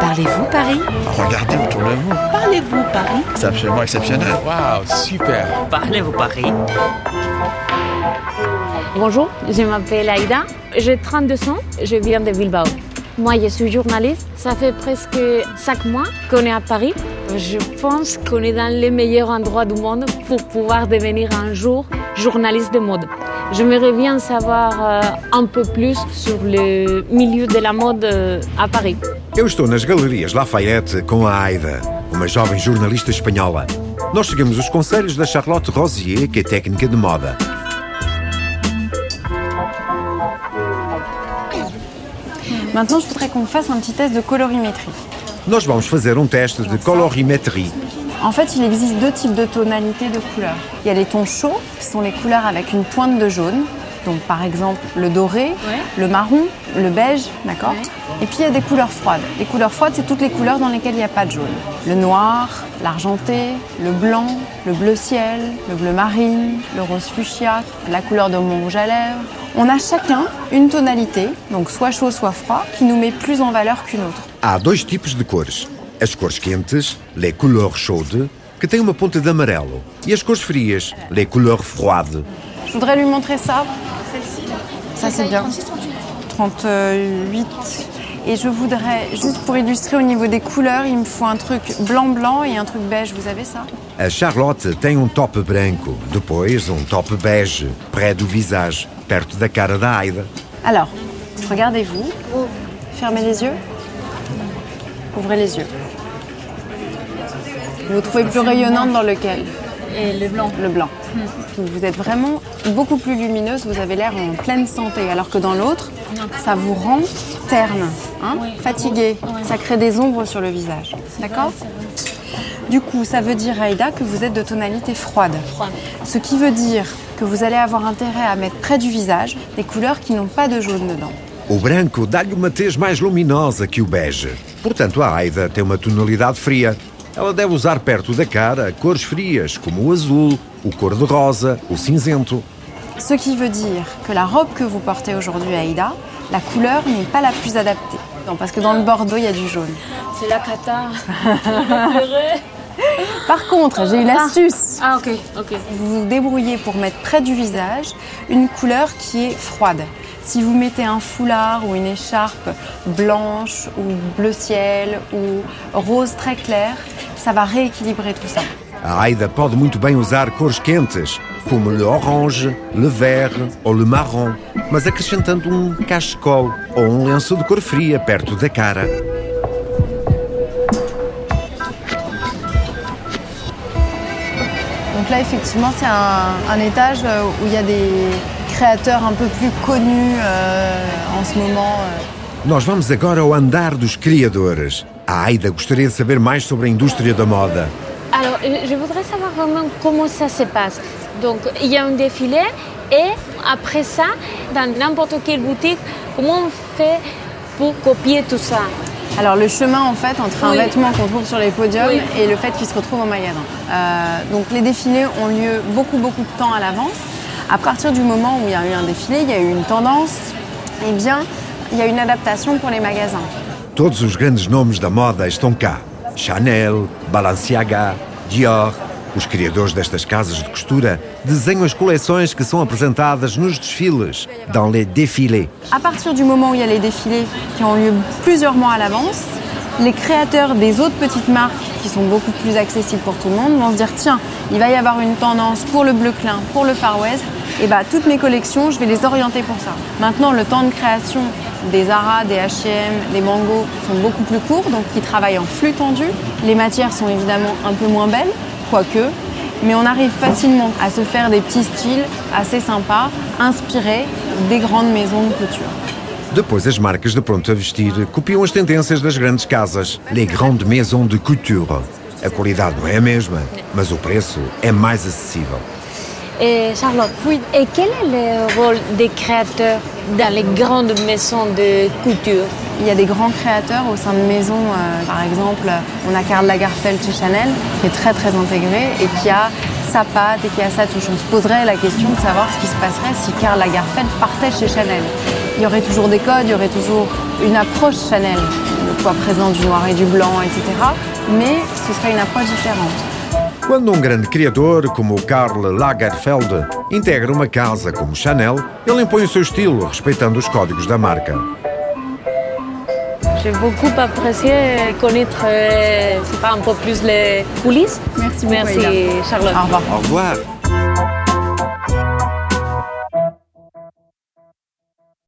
Parlez-vous Paris? Regardez autour de vous. Parlez-vous Paris? C'est absolument exceptionnel. Waouh, super. Parlez-vous Paris? Bonjour, je m'appelle Aïda, j'ai 32 ans, je viens de Bilbao. Moi, je suis journaliste, ça fait presque 5 mois qu'on est à Paris. Je pense qu'on est dans les meilleurs endroits du monde pour pouvoir devenir un jour journaliste de mode. J'aimerais bien savoir euh, un peu plus sur le milieu de la mode euh, à Paris. Eu estou nas Galerias Lafayette com a Aida, uma jovem jornalista espanhola. Nós seguimos os conselhos da Charlotte Rosier, que é técnica de moda. Maintenant, je voudrais qu'on fasse un petit test de colorimétrie. Nós vamos fazer um teste de colorimétrie. En fait, il existe deux types de tonalités de couleurs. Il y a les tons chauds, qui sont les couleurs avec une pointe de jaune. Donc, par exemple, le doré, le marron, le beige, d'accord Et puis, il y a des couleurs froides. Les couleurs froides, c'est toutes les couleurs dans lesquelles il n'y a pas de jaune. Le noir, l'argenté, le blanc, le bleu ciel, le bleu marine, le rose fuchsia, la couleur de mon rouge à lèvres. On a chacun une tonalité, donc soit chaud, soit froid, qui nous met plus en valeur qu'une autre. Há dois tipos de cores. As cores quentes, les couleurs chaudes, que têm uma ponta de amarelo. E as cores frias, les couleurs froides. Je voudrais lui montrer ça. Ça, c'est bien. 38. Et je voudrais, juste pour illustrer au niveau des couleurs, il me faut un truc blanc-blanc et un truc beige. Vous avez ça? A Charlotte tem um top branco, depois um top bege, près do visage, perto da cara da Aida. Alors, regardez-vous. Fermez les yeux. Ouvrez les yeux. Vous vous trouvez plus rayonnante dans lequel? Et le blanc Le blanc. Vous êtes vraiment beaucoup plus lumineuse, vous avez l'air en pleine santé, alors que dans l'autre, ça vous rend terne, hein, fatiguée. Ça crée des ombres sur le visage. D'accord Du coup, ça veut dire, Aïda, que vous êtes de tonalité froide. Ce qui veut dire que vous allez avoir intérêt à mettre près du visage des couleurs qui n'ont pas de jaune dedans. O branco dá-lhe uma tez mais luminosa que o bege. Portanto, a Aida tem uma tonalidade fria. Ela deve usar perto da cara cores frias, como o azul, o cor-de-rosa, o cinzento. Ce qui veut dire que la robe que vous portez aujourd'hui, Aïda, la couleur n'est pas la plus adaptée. Non, parce que dans le bordeaux, il y a du jaune. C'est la cata. Par contre, j'ai eu l'astuce. ah ok, ok. Vous vous débrouillez pour mettre près du visage une couleur qui est froide. Si vous mettez un foulard ou une écharpe blanche ou bleu ciel ou rose très clair, ça va rééquilibrer tout ça. A Aida pode muito bem usar cores quentes, como le orange, le vert ou le marron, mas acrescentando um cachecol ou um lenço de cor fria perto da cara. Donc là, effectivement, c'est un, un étage euh, où il y a des créateurs un peu plus connus euh, en ce moment. euh. Nós vamos agora ao andar dos criadores. A Aida gostaria de saber mais sobre a indústria da moda. Alors, euh, je voudrais savoir vraiment comment ça se passe. Donc, il y a un défilé et après ça, dans n'importe quelle boutique, comment on fait pour copier tout ça? Alors le chemin en fait entre un Oui. vêtement qu'on trouve sur les podiums Oui. et le fait qu'il se retrouve au magasin. Euh, donc les défilés ont lieu beaucoup beaucoup de temps à l'avance. À partir du moment où il y a eu un défilé, il y a eu une tendance, eh bien il y a une adaptation pour les magasins. Todos os grandes nomes da moda estão cá. Chanel, Balenciaga, Dior. Os criadores destas casas de costura desenham as coleções que são apresentadas nos desfiles, dans les défilés. À partir du moment où il y a les défilés qui ont lieu plusieurs mois à l'avance, les créateurs des autres petites marques qui sont beaucoup plus accessibles pour tout le monde vont se dire tiens, il va y avoir une tendance pour le bleu clin, pour le Far West, et bah toutes mes collections, je vais les orienter pour ça. Maintenant, le temps de création des Zara, des H&M, des Mango sont beaucoup plus courts, donc ils travaillent en flux tendu. Les matières sont évidemment un peu moins belles, quoique, mais on arrive facilement à se faire des petits styles assez sympas, inspirés des grandes maisons de couture. Depois, as marcas de pronto a vestir copiam as tendências das grandes casas, les grandes maisons de couture. A qualidade não é a mesma, mas o preço é mais acessível. Et Charlotte, et quel est le rôle des créateurs dans les grandes maisons de couture? Il y a des grands créateurs au sein de maisons, euh, par exemple, on a Karl Lagerfeld chez Chanel, qui est très très intégré et qui a sa patte et qui a sa touche. On se poserait la question de savoir ce qui se passerait si Karl Lagerfeld partait chez Chanel. Il y aurait toujours des codes, il y aurait toujours une approche Chanel. le poids présent du noir et du blanc, etc. Mais ce sera une approche différente. Quando um grande criador como o Karl Lagerfeld integra uma casa como Chanel, ele impõe o seu estilo, respeitando os códigos da marca. J'ai beaucoup apprécié connaître euh, c'est pas, un peu plus les coulisses. Merci Merci. Charlotte. Au revoir. Au revoir!